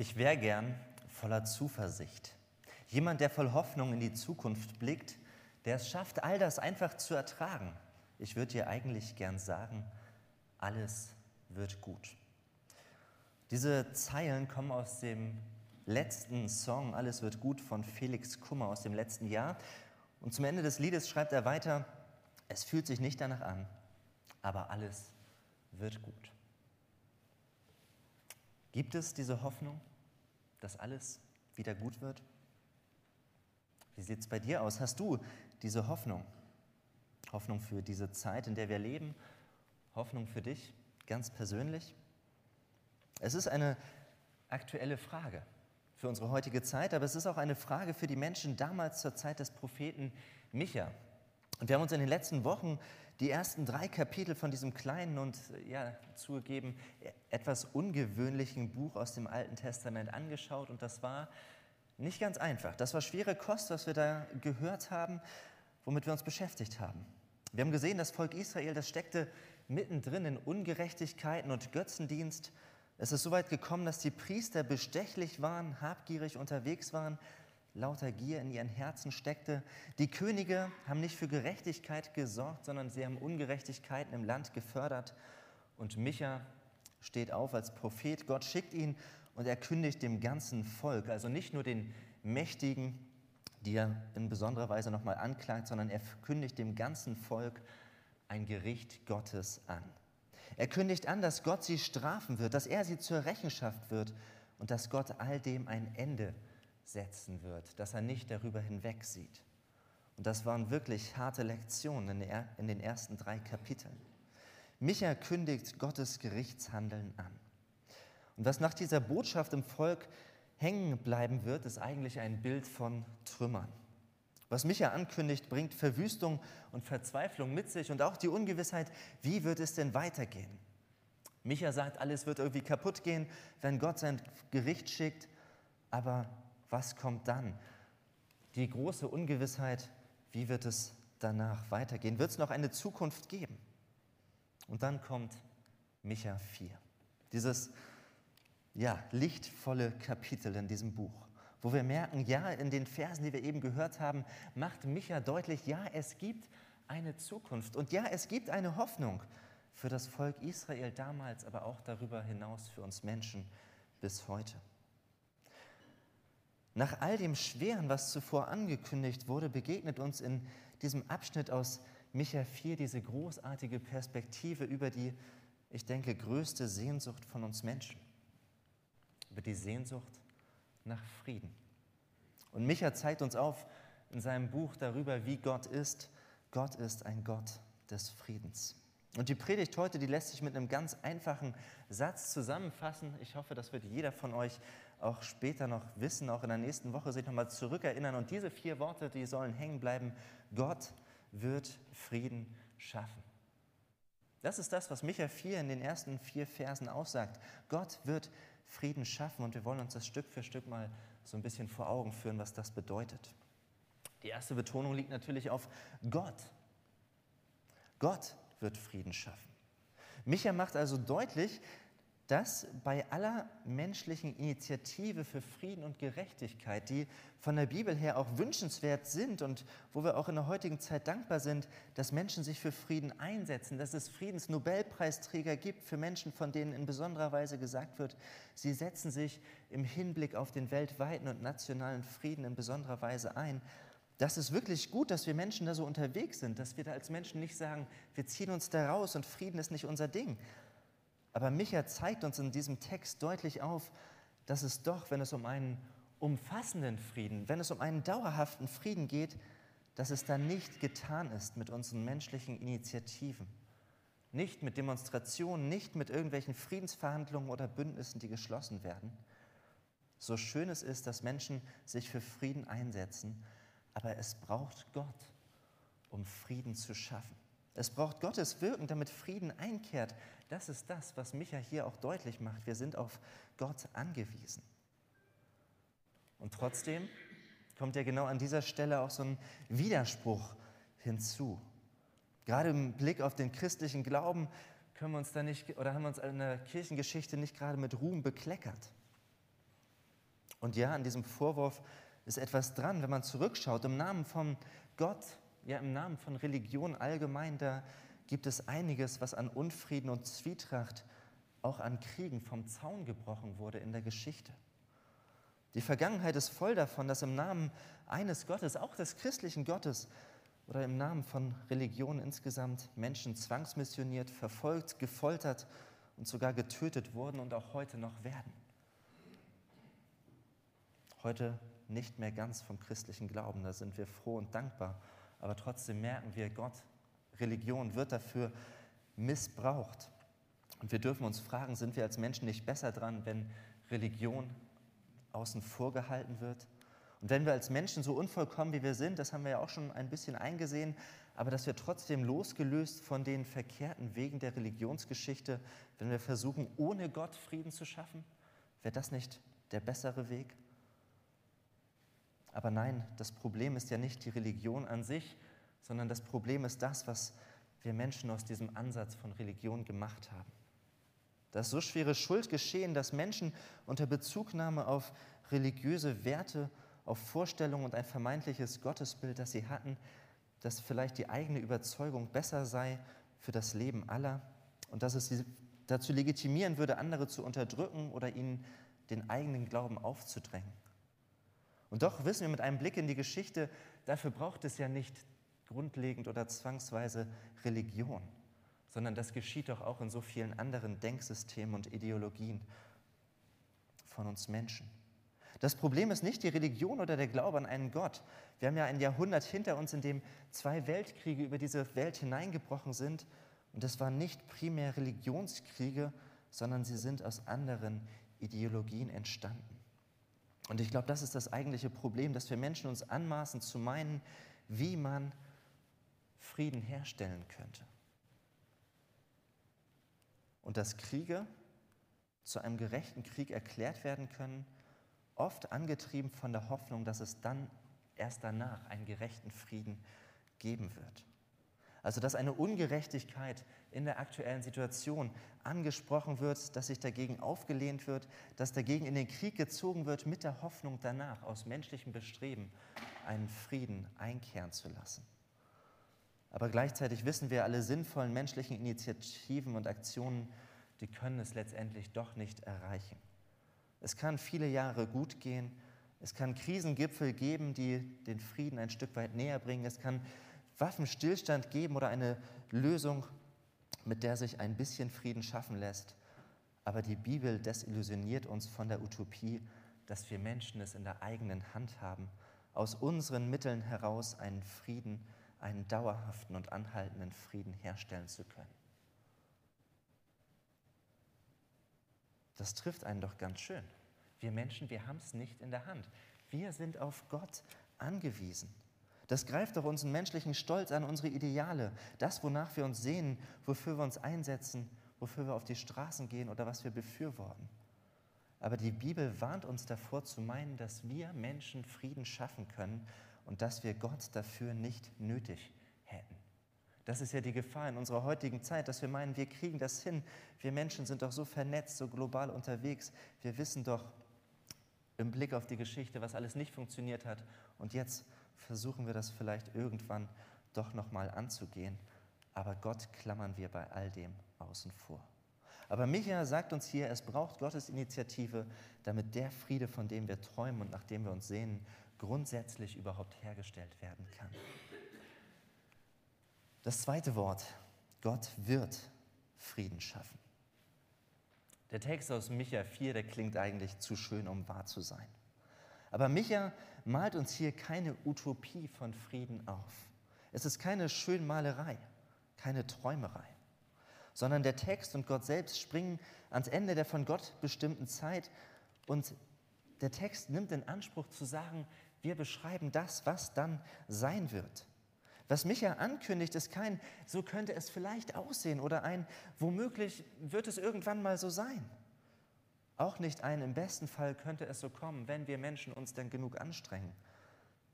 Ich wäre gern voller Zuversicht. Jemand, der voll Hoffnung in die Zukunft blickt, der es schafft, all das einfach zu ertragen. Ich würde dir eigentlich gern sagen, alles wird gut. Diese Zeilen kommen aus dem letzten Song Alles wird gut von Felix Kummer aus dem letzten Jahr. Und zum Ende des Liedes schreibt er weiter, es fühlt sich nicht danach an, aber alles wird gut. Gibt es diese Hoffnung, dass alles wieder gut wird? Wie sieht es bei dir aus? Hast du diese Hoffnung? Hoffnung für diese Zeit, in der wir leben? Hoffnung für dich ganz persönlich? Es ist eine aktuelle Frage für unsere heutige Zeit, aber es ist auch eine Frage für die Menschen damals zur Zeit des Propheten Micha. Und wir haben uns in den letzten Wochen die ersten drei Kapitel von diesem kleinen und ja, zugegeben etwas ungewöhnlichen Buch aus dem Alten Testament angeschaut und das war nicht ganz einfach. Das war schwere Kost, was wir da gehört haben, womit wir uns beschäftigt haben. Wir haben gesehen, das Volk Israel, das steckte mittendrin in Ungerechtigkeiten und Götzendienst es ist so weit gekommen, dass die Priester bestechlich waren, habgierig unterwegs waren, lauter Gier in ihren Herzen steckte. Die Könige haben nicht für Gerechtigkeit gesorgt, sondern sie haben Ungerechtigkeiten im Land gefördert. Und Micha steht auf als Prophet. Gott schickt ihn und er kündigt dem ganzen Volk, also nicht nur den Mächtigen, die er in besonderer Weise nochmal anklagt, sondern er kündigt dem ganzen Volk ein Gericht Gottes an. Er kündigt an, dass Gott sie strafen wird, dass er sie zur Rechenschaft wird und dass Gott all dem ein Ende setzen wird, dass er nicht darüber hinwegsieht. Und das waren wirklich harte Lektionen in den ersten drei Kapiteln. Micha kündigt Gottes Gerichtshandeln an. Und was nach dieser Botschaft im Volk hängen bleiben wird, ist eigentlich ein Bild von Trümmern. Was Micha ankündigt, bringt Verwüstung und Verzweiflung mit sich und auch die Ungewissheit, wie wird es denn weitergehen? Micha sagt, alles wird irgendwie kaputt gehen, wenn Gott sein Gericht schickt, aber was kommt dann? Die große Ungewissheit, wie wird es danach weitergehen? Wird es noch eine Zukunft geben? Und dann kommt Micha 4, dieses ja, lichtvolle Kapitel in diesem Buch wo wir merken, ja, in den Versen, die wir eben gehört haben, macht Micha deutlich, ja, es gibt eine Zukunft und ja, es gibt eine Hoffnung für das Volk Israel damals, aber auch darüber hinaus für uns Menschen bis heute. Nach all dem Schweren, was zuvor angekündigt wurde, begegnet uns in diesem Abschnitt aus Micha 4 diese großartige Perspektive über die, ich denke, größte Sehnsucht von uns Menschen. Über die Sehnsucht nach Frieden. Und Micha zeigt uns auf in seinem Buch darüber, wie Gott ist. Gott ist ein Gott des Friedens. Und die Predigt heute, die lässt sich mit einem ganz einfachen Satz zusammenfassen. Ich hoffe, das wird jeder von euch auch später noch wissen, auch in der nächsten Woche sich nochmal zurückerinnern. Und diese vier Worte, die sollen hängen bleiben. Gott wird Frieden schaffen. Das ist das, was Micha 4 in den ersten vier Versen aussagt. Gott wird Frieden schaffen und wir wollen uns das Stück für Stück mal so ein bisschen vor Augen führen, was das bedeutet. Die erste Betonung liegt natürlich auf Gott. Gott wird Frieden schaffen. Micha macht also deutlich, dass bei aller menschlichen Initiative für Frieden und Gerechtigkeit, die von der Bibel her auch wünschenswert sind und wo wir auch in der heutigen Zeit dankbar sind, dass Menschen sich für Frieden einsetzen, dass es Friedensnobelpreisträger gibt für Menschen, von denen in besonderer Weise gesagt wird, sie setzen sich im Hinblick auf den weltweiten und nationalen Frieden in besonderer Weise ein. Das ist wirklich gut, dass wir Menschen da so unterwegs sind, dass wir da als Menschen nicht sagen, wir ziehen uns da raus und Frieden ist nicht unser Ding, aber Micha zeigt uns in diesem Text deutlich auf, dass es doch, wenn es um einen umfassenden Frieden, wenn es um einen dauerhaften Frieden geht, dass es dann nicht getan ist mit unseren menschlichen Initiativen, nicht mit Demonstrationen, nicht mit irgendwelchen Friedensverhandlungen oder Bündnissen, die geschlossen werden. So schön es ist, dass Menschen sich für Frieden einsetzen, aber es braucht Gott, um Frieden zu schaffen. Es braucht Gottes Wirken, damit Frieden einkehrt. Das ist das, was Micha hier auch deutlich macht. Wir sind auf Gott angewiesen. Und trotzdem kommt ja genau an dieser Stelle auch so ein Widerspruch hinzu. Gerade im Blick auf den christlichen Glauben können wir uns da nicht oder haben wir uns in der Kirchengeschichte nicht gerade mit Ruhm bekleckert. Und ja, an diesem Vorwurf ist etwas dran, wenn man zurückschaut. Im Namen von Gott, ja im Namen von Religion allgemein, da gibt es einiges, was an Unfrieden und Zwietracht, auch an Kriegen vom Zaun gebrochen wurde in der Geschichte. Die Vergangenheit ist voll davon, dass im Namen eines Gottes, auch des christlichen Gottes, oder im Namen von Religion insgesamt Menschen zwangsmissioniert, verfolgt, gefoltert und sogar getötet wurden und auch heute noch werden. Heute nicht mehr ganz vom christlichen Glauben, da sind wir froh und dankbar, aber trotzdem merken wir, Gott, Religion wird dafür missbraucht. Und wir dürfen uns fragen, sind wir als Menschen nicht besser dran, wenn Religion außen vor gehalten wird? Und wenn wir als Menschen so unvollkommen wie wir sind, das haben wir ja auch schon ein bisschen eingesehen, aber dass wir trotzdem losgelöst von den verkehrten Wegen der Religionsgeschichte, wenn wir versuchen, ohne Gott Frieden zu schaffen, wäre das nicht der bessere Weg? Aber nein, das Problem ist ja nicht die Religion an sich, sondern das Problem ist das, was wir Menschen aus diesem Ansatz von Religion gemacht haben. Da ist so schwere Schuld geschehen, dass Menschen unter Bezugnahme auf religiöse Werte auf Vorstellungen und ein vermeintliches Gottesbild, das sie hatten, dass vielleicht die eigene Überzeugung besser sei für das Leben aller und dass es sie dazu legitimieren würde, andere zu unterdrücken oder ihnen den eigenen Glauben aufzudrängen. Und doch wissen wir mit einem Blick in die Geschichte, dafür braucht es ja nicht grundlegend oder zwangsweise Religion, sondern das geschieht doch auch in so vielen anderen Denksystemen und Ideologien von uns Menschen. Das Problem ist nicht die Religion oder der Glaube an einen Gott. Wir haben ja ein Jahrhundert hinter uns, in dem zwei Weltkriege über diese Welt hineingebrochen sind. Und das waren nicht primär Religionskriege, sondern sie sind aus anderen Ideologien entstanden. Und ich glaube, das ist das eigentliche Problem, dass wir Menschen uns anmaßen zu meinen, wie man Frieden herstellen könnte. Und dass Kriege zu einem gerechten Krieg erklärt werden können, oft angetrieben von der Hoffnung, dass es dann erst danach einen gerechten Frieden geben wird. Also dass eine Ungerechtigkeit in der aktuellen Situation angesprochen wird, dass sich dagegen aufgelehnt wird, dass dagegen in den Krieg gezogen wird mit der Hoffnung danach aus menschlichem Bestreben einen Frieden einkehren zu lassen. Aber gleichzeitig wissen wir, alle sinnvollen menschlichen Initiativen und Aktionen, die können es letztendlich doch nicht erreichen. Es kann viele Jahre gut gehen. Es kann Krisengipfel geben, die den Frieden ein Stück weit näher bringen. Es kann Waffenstillstand geben oder eine Lösung, mit der sich ein bisschen Frieden schaffen lässt. Aber die Bibel desillusioniert uns von der Utopie, dass wir Menschen es in der eigenen Hand haben, aus unseren Mitteln heraus einen Frieden, einen dauerhaften und anhaltenden Frieden herstellen zu können. Das trifft einen doch ganz schön. Wir Menschen, wir haben es nicht in der Hand. Wir sind auf Gott angewiesen. Das greift doch unseren menschlichen Stolz an, unsere Ideale, das, wonach wir uns sehnen, wofür wir uns einsetzen, wofür wir auf die Straßen gehen oder was wir befürworten. Aber die Bibel warnt uns davor zu meinen, dass wir Menschen Frieden schaffen können und dass wir Gott dafür nicht nötig hätten. Das ist ja die Gefahr in unserer heutigen Zeit, dass wir meinen, wir kriegen das hin. Wir Menschen sind doch so vernetzt, so global unterwegs. Wir wissen doch im Blick auf die Geschichte, was alles nicht funktioniert hat. Und jetzt versuchen wir das vielleicht irgendwann doch nochmal anzugehen. Aber Gott klammern wir bei all dem außen vor. Aber Micha sagt uns hier, es braucht Gottes Initiative, damit der Friede, von dem wir träumen und nach dem wir uns sehnen, grundsätzlich überhaupt hergestellt werden kann. Das zweite Wort, Gott wird Frieden schaffen. Der Text aus Micha 4, der klingt eigentlich zu schön, um wahr zu sein. Aber Micha malt uns hier keine Utopie von Frieden auf. Es ist keine Schönmalerei, keine Träumerei, sondern der Text und Gott selbst springen ans Ende der von Gott bestimmten Zeit und der Text nimmt in Anspruch zu sagen, wir beschreiben das, was dann sein wird. Was Micha ankündigt, ist kein, so könnte es vielleicht aussehen oder ein, womöglich wird es irgendwann mal so sein. Auch nicht ein, im besten Fall könnte es so kommen, wenn wir Menschen uns denn genug anstrengen.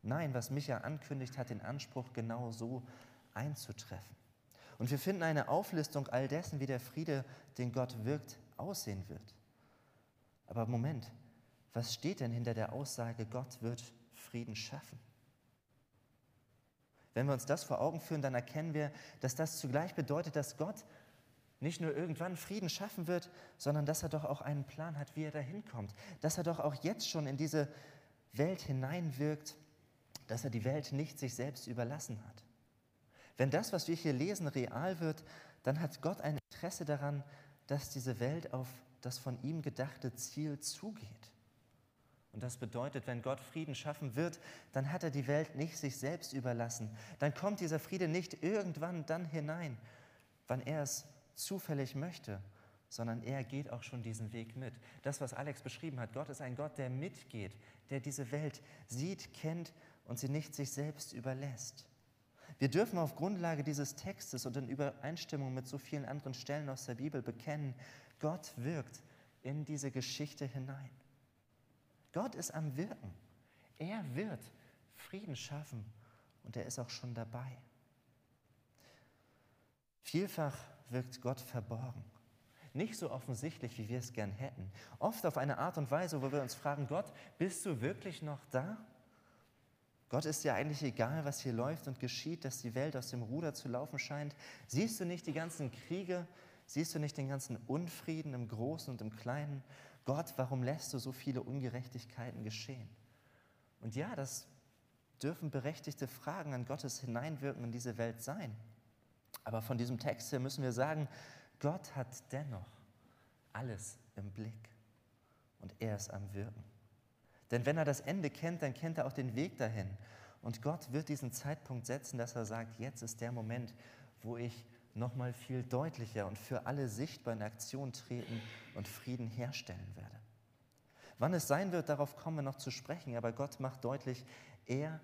Nein, was Micha ankündigt, hat den Anspruch, genau so einzutreffen. Und wir finden eine Auflistung all dessen, wie der Friede, den Gott wirkt, aussehen wird. Aber Moment, Was steht denn hinter der Aussage, Gott wird Frieden schaffen? Wenn wir uns das vor Augen führen, dann erkennen wir, dass das zugleich bedeutet, dass Gott nicht nur irgendwann Frieden schaffen wird, sondern dass er doch auch einen Plan hat, wie er dahin kommt. Dass er doch auch jetzt schon in diese Welt hineinwirkt, dass er die Welt nicht sich selbst überlassen hat. Wenn das, was wir hier lesen, real wird, dann hat Gott ein Interesse daran, dass diese Welt auf das von ihm gedachte Ziel zugeht. Und das bedeutet, wenn Gott Frieden schaffen wird, dann hat er die Welt nicht sich selbst überlassen. Dann kommt dieser Friede nicht irgendwann dann hinein, wann er es zufällig möchte, sondern er geht auch schon diesen Weg mit. Das, was Alex beschrieben hat, Gott ist ein Gott, der mitgeht, der diese Welt sieht, kennt und sie nicht sich selbst überlässt. Wir dürfen auf Grundlage dieses Textes und in Übereinstimmung mit so vielen anderen Stellen aus der Bibel bekennen, Gott wirkt in diese Geschichte hinein. Gott ist am Wirken. Er wird Frieden schaffen und er ist auch schon dabei. Vielfach wirkt Gott verborgen. Nicht so offensichtlich, wie wir es gern hätten. Oft auf eine Art und Weise, wo wir uns fragen, Gott, bist du wirklich noch da? Gott ist ja eigentlich egal, was hier läuft und geschieht, dass die Welt aus dem Ruder zu laufen scheint. Siehst du nicht die ganzen Kriege? Siehst du nicht den ganzen Unfrieden im Großen und im Kleinen? Gott, warum lässt du so viele Ungerechtigkeiten geschehen? Und ja, das dürfen berechtigte Fragen an Gottes Hineinwirken in diese Welt sein. Aber von diesem Text her müssen wir sagen, Gott hat dennoch alles im Blick und er ist am Wirken. Denn wenn er das Ende kennt, dann kennt er auch den Weg dahin. Und Gott wird diesen Zeitpunkt setzen, dass er sagt, jetzt ist der Moment, wo ich nochmal viel deutlicher und für alle sichtbar in Aktion treten und Frieden herstellen werde. Wann es sein wird, darauf kommen wir noch zu sprechen, aber Gott macht deutlich, er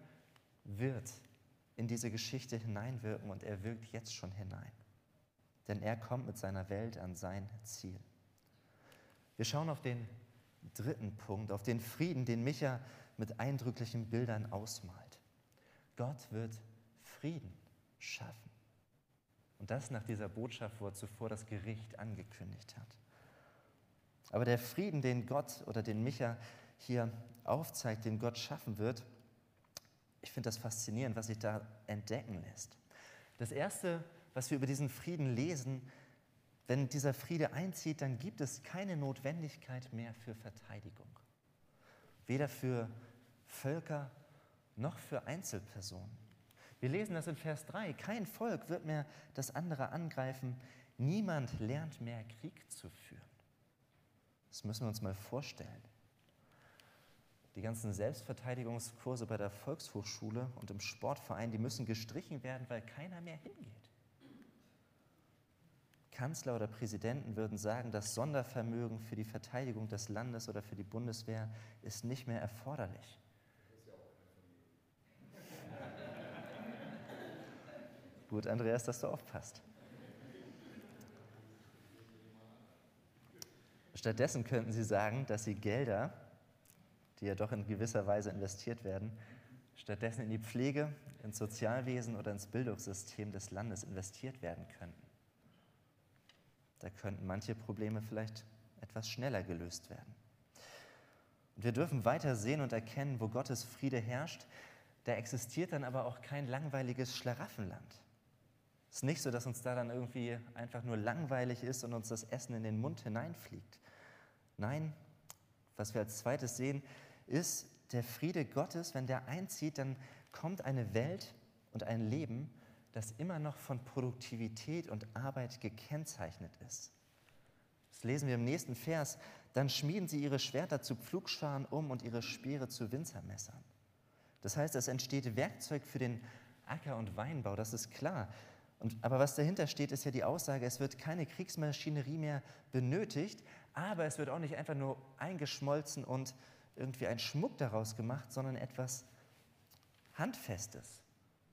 wird in diese Geschichte hineinwirken und er wirkt jetzt schon hinein. Denn er kommt mit seiner Welt an sein Ziel. Wir schauen auf den dritten Punkt, auf den Frieden, den Micha mit eindrücklichen Bildern ausmalt. Gott wird Frieden schaffen. Und das nach dieser Botschaft, wo er zuvor das Gericht angekündigt hat. Aber der Frieden, den Gott oder den Micha hier aufzeigt, den Gott schaffen wird, ich finde das faszinierend, was sich da entdecken lässt. Das Erste, was wir über diesen Frieden lesen, wenn dieser Friede einzieht, dann gibt es keine Notwendigkeit mehr für Verteidigung. Weder für Völker noch für Einzelpersonen. Wir lesen das in Vers 3. Kein Volk wird mehr das andere angreifen. Niemand lernt mehr Krieg zu führen. Das müssen wir uns mal vorstellen. Die ganzen Selbstverteidigungskurse bei der Volkshochschule und im Sportverein, die müssen gestrichen werden, weil keiner mehr hingeht. Kanzler oder Präsidenten würden sagen, das Sondervermögen für die Verteidigung des Landes oder für die Bundeswehr ist nicht mehr erforderlich. Gut, Andreas, dass du aufpasst. Stattdessen könnten Sie sagen, dass Sie Gelder, die ja doch in gewisser Weise investiert werden, stattdessen in die Pflege, ins Sozialwesen oder ins Bildungssystem des Landes investiert werden könnten. Da könnten manche Probleme vielleicht etwas schneller gelöst werden. Und wir dürfen weiter sehen und erkennen, wo Gottes Friede herrscht, da existiert dann aber auch kein langweiliges Schlaraffenland. Es ist nicht so, dass uns da dann irgendwie einfach nur langweilig ist und uns das Essen in den Mund hineinfliegt. Nein, was wir als zweites sehen, ist der Friede Gottes, wenn der einzieht, dann kommt eine Welt und ein Leben, das immer noch von Produktivität und Arbeit gekennzeichnet ist. Das lesen wir im nächsten Vers. Dann schmieden sie ihre Schwerter zu Pflugscharen um und ihre Speere zu Winzermessern. Das heißt, es entsteht Werkzeug für den Acker- und Weinbau, das ist klar. Und, aber was dahinter steht, ist ja die Aussage, es wird keine Kriegsmaschinerie mehr benötigt, aber es wird auch nicht einfach nur eingeschmolzen und irgendwie ein Schmuck daraus gemacht, sondern etwas Handfestes.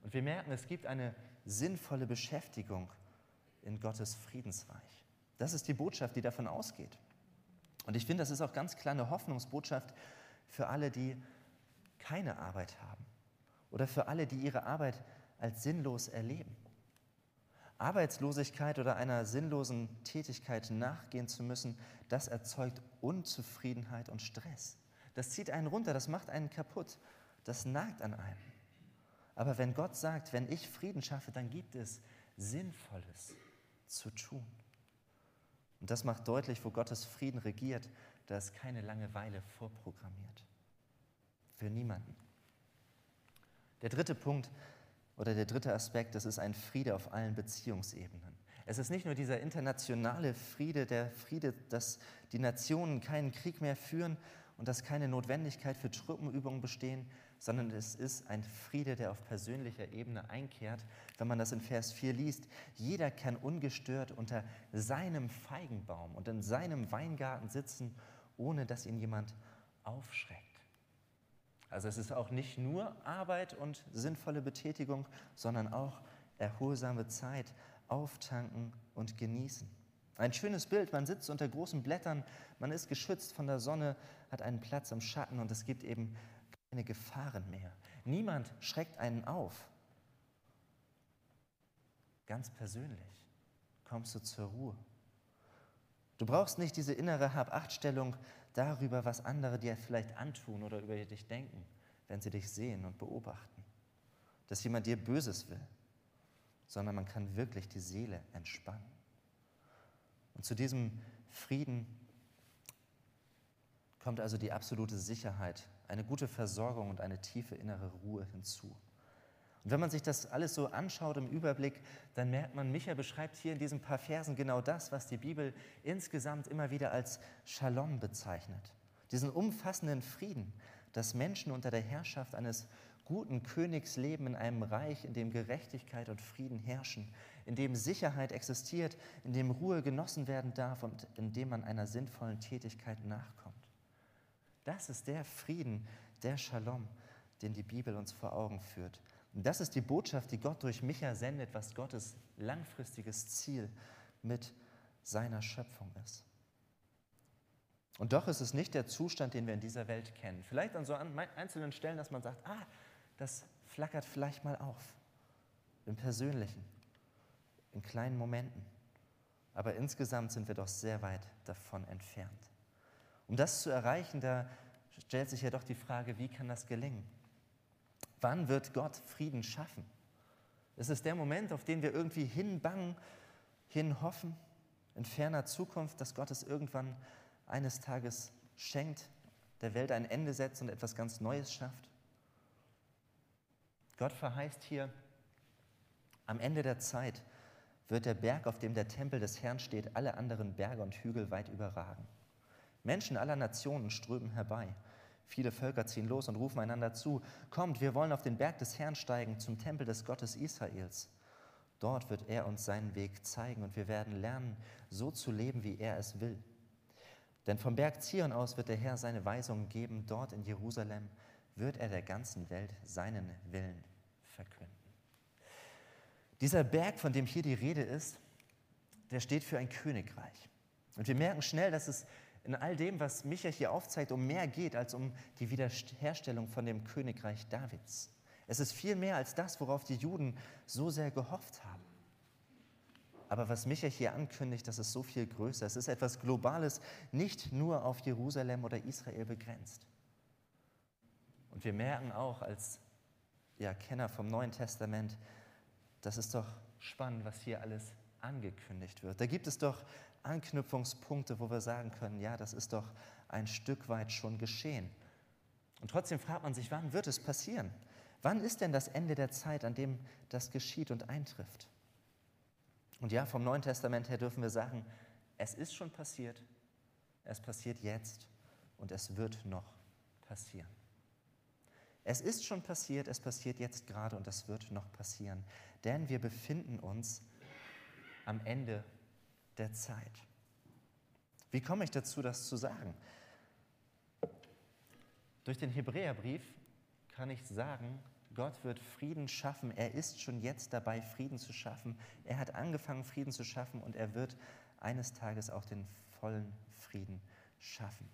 Und wir merken, es gibt eine sinnvolle Beschäftigung in Gottes Friedensreich. Das ist die Botschaft, die davon ausgeht. Und ich finde, das ist auch ganz klar eine Hoffnungsbotschaft für alle, die keine Arbeit haben oder für alle, die ihre Arbeit als sinnlos erleben. Arbeitslosigkeit oder einer sinnlosen Tätigkeit nachgehen zu müssen, das erzeugt Unzufriedenheit und Stress. Das zieht einen runter, das macht einen kaputt, das nagt an einem. Aber wenn Gott sagt, wenn ich Frieden schaffe, dann gibt es Sinnvolles zu tun. Und das macht deutlich, wo Gottes Frieden regiert, da ist keine Langeweile vorprogrammiert. Für niemanden. Der dritte Punkt oder der dritte Aspekt, das ist ein Friede auf allen Beziehungsebenen. Es ist nicht nur dieser internationale Friede, der Friede, dass die Nationen keinen Krieg mehr führen und dass keine Notwendigkeit für Truppenübungen bestehen, sondern es ist ein Friede, der auf persönlicher Ebene einkehrt. Wenn man das in Vers 4 liest, jeder kann ungestört unter seinem Feigenbaum und in seinem Weingarten sitzen, ohne dass ihn jemand aufschreckt. Also es ist auch nicht nur Arbeit und sinnvolle Betätigung, sondern auch erholsame Zeit, auftanken und genießen. Ein schönes Bild, man sitzt unter großen Blättern, man ist geschützt von der Sonne, hat einen Platz im Schatten und es gibt eben keine Gefahren mehr. Niemand schreckt einen auf. Ganz persönlich kommst du zur Ruhe. Du brauchst nicht diese innere Habachtstellung darüber, was andere dir vielleicht antun oder über dich denken, wenn sie dich sehen und beobachten. Dass jemand dir Böses will, sondern man kann wirklich die Seele entspannen. Und zu diesem Frieden kommt also die absolute Sicherheit, eine gute Versorgung und eine tiefe innere Ruhe hinzu. Und wenn man sich das alles so anschaut im Überblick, dann merkt man, Micha beschreibt hier in diesen paar Versen genau das, was die Bibel insgesamt immer wieder als Shalom bezeichnet. Diesen umfassenden Frieden, dass Menschen unter der Herrschaft eines guten Königs leben in einem Reich, in dem Gerechtigkeit und Frieden herrschen, in dem Sicherheit existiert, in dem Ruhe genossen werden darf und in dem man einer sinnvollen Tätigkeit nachkommt. Das ist der Frieden, der Shalom, den die Bibel uns vor Augen führt. Und das ist die Botschaft, die Gott durch Micha sendet, was Gottes langfristiges Ziel mit seiner Schöpfung ist. Und doch ist es nicht der Zustand, den wir in dieser Welt kennen. Vielleicht an so einzelnen Stellen, dass man sagt, ah, das flackert vielleicht mal auf. Im Persönlichen, in kleinen Momenten. Aber insgesamt sind wir doch sehr weit davon entfernt. Um das zu erreichen, da stellt sich ja doch die Frage, wie kann das gelingen? Wann wird Gott Frieden schaffen? Ist es der Moment, auf den wir irgendwie hinbangen, hinhoffen, in ferner Zukunft, dass Gott es irgendwann eines Tages schenkt, der Welt ein Ende setzt und etwas ganz Neues schafft? Gott verheißt hier, am Ende der Zeit wird der Berg, auf dem der Tempel des Herrn steht, alle anderen Berge und Hügel weit überragen. Menschen aller Nationen strömen herbei. Viele Völker ziehen los und rufen einander zu, kommt, wir wollen auf den Berg des Herrn steigen, zum Tempel des Gottes Israels. Dort wird er uns seinen Weg zeigen und wir werden lernen, so zu leben, wie er es will. Denn vom Berg Zion aus wird der Herr seine Weisungen geben, dort in Jerusalem wird er der ganzen Welt seinen Willen verkünden. Dieser Berg, von dem hier die Rede ist, der steht für ein Königreich. Und wir merken schnell, dass es in all dem, was Micha hier aufzeigt, um mehr geht als um die Wiederherstellung von dem Königreich Davids. Es ist viel mehr als das, worauf die Juden so sehr gehofft haben. Aber was Micha hier ankündigt, das ist so viel größer. Es ist etwas Globales, nicht nur auf Jerusalem oder Israel begrenzt. Und wir merken auch als ja, Kenner vom Neuen Testament, das ist doch spannend, was hier alles angekündigt wird. Da gibt es doch Anknüpfungspunkte, wo wir sagen können, ja, das ist doch ein Stück weit schon geschehen. Und trotzdem fragt man sich, wann wird es passieren? Wann ist denn das Ende der Zeit, an dem das geschieht und eintrifft? Und ja, vom Neuen Testament her dürfen wir sagen, es ist schon passiert, es passiert jetzt und es wird noch passieren. Es ist schon passiert, es passiert jetzt gerade und es wird noch passieren, denn wir befinden uns am Ende der Zeit. Wie komme ich dazu, das zu sagen? Durch den Hebräerbrief kann ich sagen, Gott wird Frieden schaffen. Er ist schon jetzt dabei, Frieden zu schaffen. Er hat angefangen, Frieden zu schaffen und er wird eines Tages auch den vollen Frieden schaffen.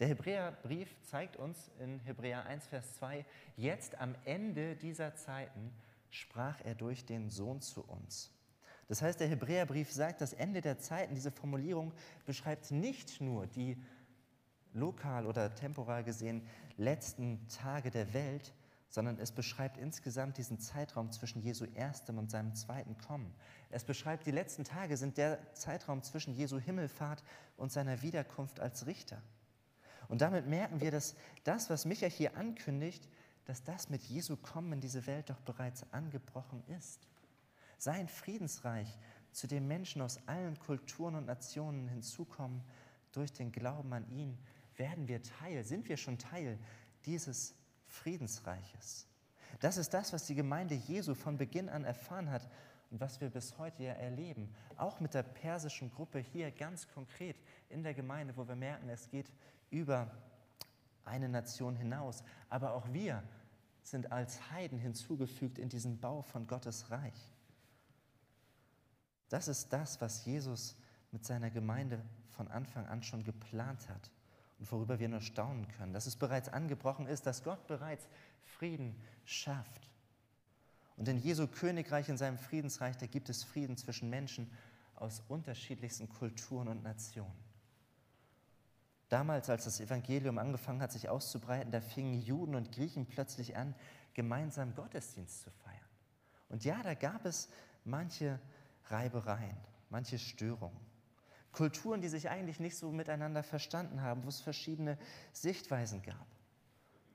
Der Hebräerbrief zeigt uns in Hebräer 1, Vers 2, jetzt am Ende dieser Zeiten sprach er durch den Sohn zu uns. Das heißt, der Hebräerbrief sagt, das Ende der Zeiten, diese Formulierung beschreibt nicht nur die lokal oder temporal gesehen letzten Tage der Welt, sondern es beschreibt insgesamt diesen Zeitraum zwischen Jesu erstem und seinem zweiten Kommen. Es beschreibt, die letzten Tage sind der Zeitraum zwischen Jesu Himmelfahrt und seiner Wiederkunft als Richter. Und damit merken wir, dass das, was Micha hier ankündigt, dass das mit Jesu Kommen in diese Welt doch bereits angebrochen ist. Sein Friedensreich, zu dem Menschen aus allen Kulturen und Nationen hinzukommen, durch den Glauben an ihn, werden wir Teil, sind wir schon Teil dieses Friedensreiches. Das ist das, was die Gemeinde Jesu von Beginn an erfahren hat und was wir bis heute ja erleben. Auch mit der persischen Gruppe hier ganz konkret in der Gemeinde, wo wir merken, es geht über eine Nation hinaus. Aber auch wir sind als Heiden hinzugefügt in diesen Bau von Gottes Reich. Das ist das, was Jesus mit seiner Gemeinde von Anfang an schon geplant hat und worüber wir nur staunen können, dass es bereits angebrochen ist, dass Gott bereits Frieden schafft. Und in Jesu Königreich, in seinem Friedensreich, da gibt es Frieden zwischen Menschen aus unterschiedlichsten Kulturen und Nationen. Damals, als das Evangelium angefangen hat, sich auszubreiten, da fingen Juden und Griechen plötzlich an, gemeinsam Gottesdienst zu feiern. Und ja, da gab es manche Reibereien, manche Störungen. Kulturen, die sich eigentlich nicht so miteinander verstanden haben, wo es verschiedene Sichtweisen gab,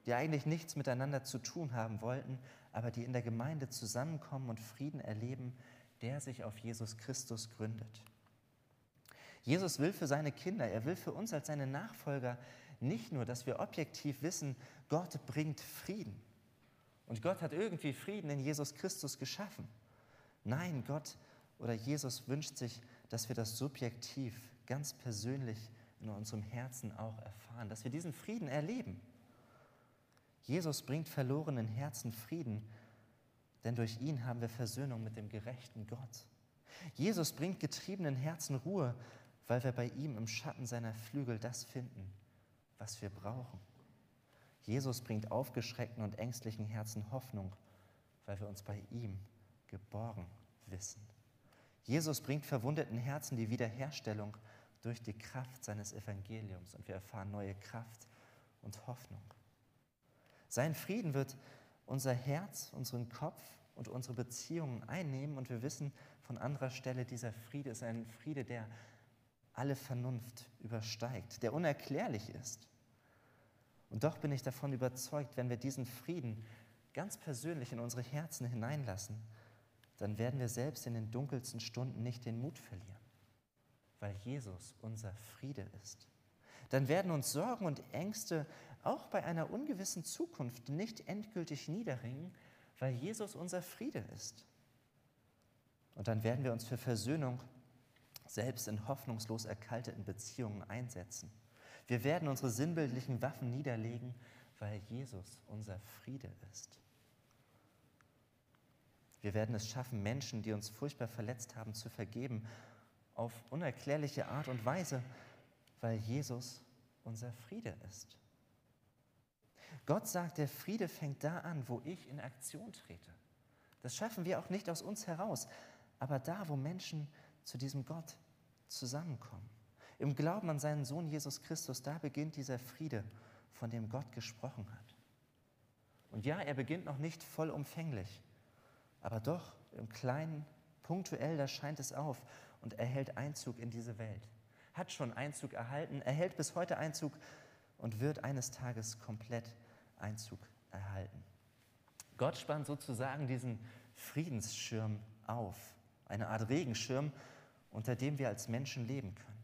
die eigentlich nichts miteinander zu tun haben wollten, aber die in der Gemeinde zusammenkommen und Frieden erleben, der sich auf Jesus Christus gründet. Jesus will für seine Kinder, er will für uns als seine Nachfolger nicht nur, dass wir objektiv wissen, Gott bringt Frieden. Und Gott hat irgendwie Frieden in Jesus Christus geschaffen. Nein, Gott oder Jesus wünscht sich, dass wir das subjektiv, ganz persönlich in unserem Herzen auch erfahren, dass wir diesen Frieden erleben. Jesus bringt verlorenen Herzen Frieden, denn durch ihn haben wir Versöhnung mit dem gerechten Gott. Jesus bringt getriebenen Herzen Ruhe, weil wir bei ihm im Schatten seiner Flügel das finden, was wir brauchen. Jesus bringt aufgeschreckten und ängstlichen Herzen Hoffnung, weil wir uns bei ihm geborgen wissen. Jesus bringt verwundeten Herzen die Wiederherstellung durch die Kraft seines Evangeliums und wir erfahren neue Kraft und Hoffnung. Sein Frieden wird unser Herz, unseren Kopf und unsere Beziehungen einnehmen und wir wissen von anderer Stelle, dieser Friede ist ein Friede, der alle Vernunft übersteigt, der unerklärlich ist. Und doch bin ich davon überzeugt, wenn wir diesen Frieden ganz persönlich in unsere Herzen hineinlassen, dann werden wir selbst in den dunkelsten Stunden nicht den Mut verlieren, weil Jesus unser Friede ist. Dann werden uns Sorgen und Ängste auch bei einer ungewissen Zukunft nicht endgültig niederringen, weil Jesus unser Friede ist. Und dann werden wir uns für Versöhnung selbst in hoffnungslos erkalteten Beziehungen einsetzen. Wir werden unsere sinnbildlichen Waffen niederlegen, weil Jesus unser Friede ist. Wir werden es schaffen, Menschen, die uns furchtbar verletzt haben, zu vergeben, auf unerklärliche Art und Weise, weil Jesus unser Friede ist. Gott sagt, der Friede fängt da an, wo ich in Aktion trete. Das schaffen wir auch nicht aus uns heraus, aber da, wo Menschen zu diesem Gott zusammenkommen. Im Glauben an seinen Sohn Jesus Christus, da beginnt dieser Friede, von dem Gott gesprochen hat. Und ja, er beginnt noch nicht vollumfänglich, aber doch im Kleinen, punktuell, da scheint es auf und erhält Einzug in diese Welt. Hat schon Einzug erhalten, erhält bis heute Einzug und wird eines Tages komplett Einzug erhalten. Gott spannt sozusagen diesen Friedensschirm auf, eine Art Regenschirm, unter dem wir als Menschen leben können.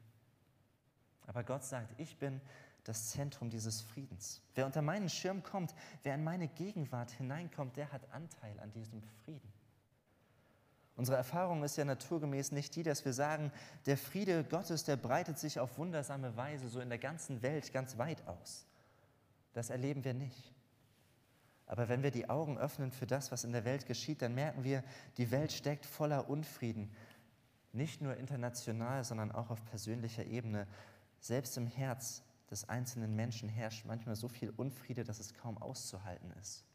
Aber Gott sagt, ich bin das Zentrum dieses Friedens. Wer unter meinen Schirm kommt, wer in meine Gegenwart hineinkommt, der hat Anteil an diesem Frieden. Unsere Erfahrung ist ja naturgemäß nicht die, dass wir sagen, der Friede Gottes, der breitet sich auf wundersame Weise so in der ganzen Welt ganz weit aus. Das erleben wir nicht. Aber wenn wir die Augen öffnen für das, was in der Welt geschieht, dann merken wir, die Welt steckt voller Unfrieden, nicht nur international, sondern auch auf persönlicher Ebene. Selbst im Herz des einzelnen Menschen herrscht manchmal so viel Unfriede, dass es kaum auszuhalten ist.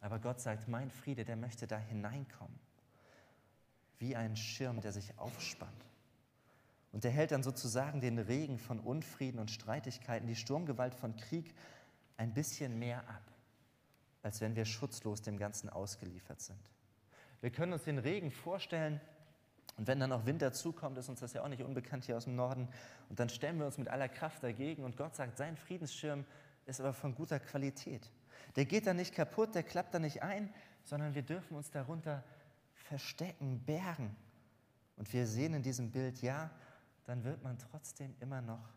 Aber Gott sagt, mein Friede, der möchte da hineinkommen, wie ein Schirm, der sich aufspannt. Und er hält dann sozusagen den Regen von Unfrieden und Streitigkeiten, die Sturmgewalt von Krieg ein bisschen mehr ab, als wenn wir schutzlos dem Ganzen ausgeliefert sind. Wir können uns den Regen vorstellen und wenn dann auch Wind dazukommt, ist uns das ja auch nicht unbekannt hier aus dem Norden. Und dann stellen wir uns mit aller Kraft dagegen und Gott sagt, sein Friedensschirm ist aber von guter Qualität. Der geht da nicht kaputt, der klappt da nicht ein, sondern wir dürfen uns darunter verstecken, bergen. Und wir sehen in diesem Bild, ja, dann wird man trotzdem immer noch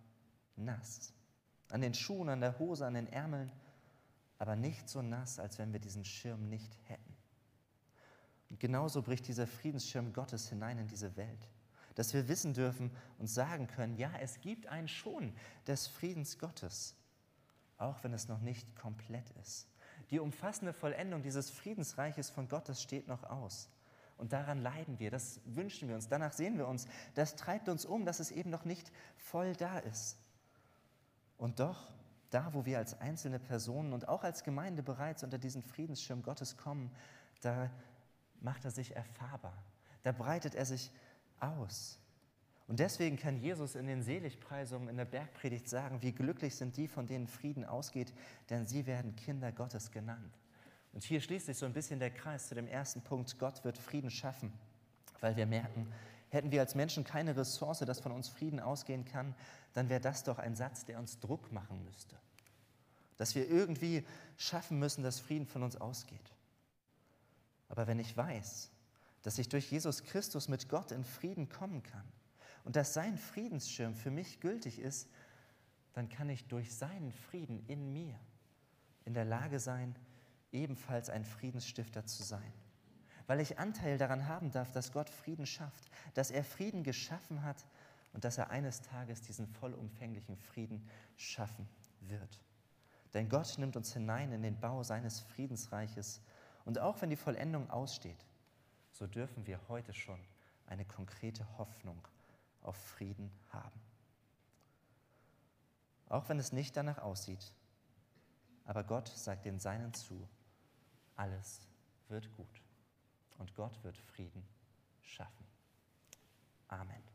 nass. An den Schuhen, an der Hose, an den Ärmeln, aber nicht so nass, als wenn wir diesen Schirm nicht hätten. Und genauso bricht dieser Friedensschirm Gottes hinein in diese Welt, dass wir wissen dürfen und sagen können, ja, es gibt einen schon des Friedens Gottes, auch wenn es noch nicht komplett ist. Die umfassende Vollendung dieses Friedensreiches von Gottes steht noch aus. Und daran leiden wir, das wünschen wir uns, danach sehen wir uns, das treibt uns um, dass es eben noch nicht voll da ist. Und doch, da wo wir als einzelne Personen und auch als Gemeinde bereits unter diesen Friedensschirm Gottes kommen, da macht er sich erfahrbar, da breitet er sich aus. Und deswegen kann Jesus in den Seligpreisungen in der Bergpredigt sagen, wie glücklich sind die, von denen Frieden ausgeht, denn sie werden Kinder Gottes genannt. Und hier schließt sich so ein bisschen der Kreis zu dem ersten Punkt, Gott wird Frieden schaffen, weil wir merken, hätten wir als Menschen keine Ressource, dass von uns Frieden ausgehen kann, dann wäre das doch ein Satz, der uns Druck machen müsste. Dass wir irgendwie schaffen müssen, dass Frieden von uns ausgeht. Aber wenn ich weiß, dass ich durch Jesus Christus mit Gott in Frieden kommen kann und dass sein Friedensschirm für mich gültig ist, dann kann ich durch seinen Frieden in mir in der Lage sein, ebenfalls ein Friedensstifter zu sein. Weil ich Anteil daran haben darf, dass Gott Frieden schafft, dass er Frieden geschaffen hat und dass er eines Tages diesen vollumfänglichen Frieden schaffen wird. Denn Gott nimmt uns hinein in den Bau seines Friedensreiches und auch wenn die Vollendung aussteht, so dürfen wir heute schon eine konkrete Hoffnung auf Frieden haben. Auch wenn es nicht danach aussieht, aber Gott sagt den Seinen zu, alles wird gut und Gott wird Frieden schaffen. Amen.